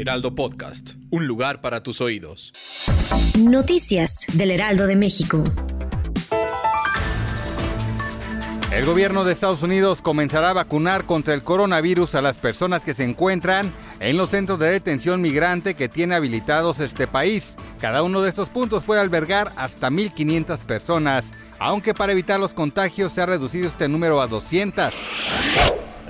Heraldo Podcast. Un lugar para tus oídos. Noticias del Heraldo de México. El gobierno de Estados Unidos comenzará a vacunar contra el coronavirus a las personas que se encuentran en los centros de detención migrante que tiene habilitados este país. Cada uno de estos puntos puede albergar hasta 1.500 personas, aunque para evitar los contagios se ha reducido este número a 200.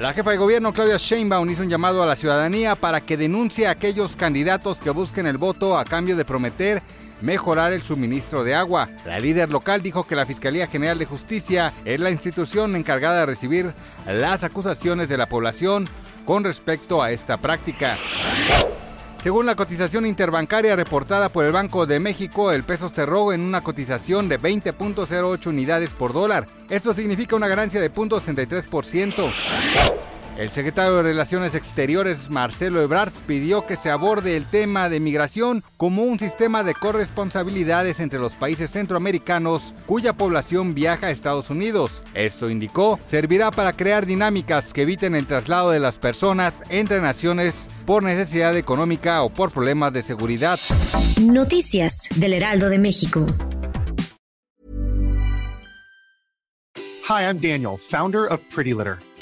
La jefa de gobierno Claudia Sheinbaum hizo un llamado a la ciudadanía para que denuncie a aquellos candidatos que busquen el voto a cambio de prometer mejorar el suministro de agua. La líder local dijo que la Fiscalía General de Justicia es la institución encargada de recibir las acusaciones de la población con respecto a esta práctica. Según la cotización interbancaria reportada por el Banco de México, el peso cerró en una cotización de 20.08 unidades por dólar. Esto significa una ganancia de 0.63%. El secretario de Relaciones Exteriores, Marcelo Ebrard, pidió que se aborde el tema de migración como un sistema de corresponsabilidades entre los países centroamericanos cuya población viaja a Estados Unidos. Esto indicó, servirá para crear dinámicas que eviten el traslado de las personas entre naciones por necesidad económica o por problemas de seguridad. Noticias del Heraldo de México. Hi, I'm Daniel, founder of Pretty Litter.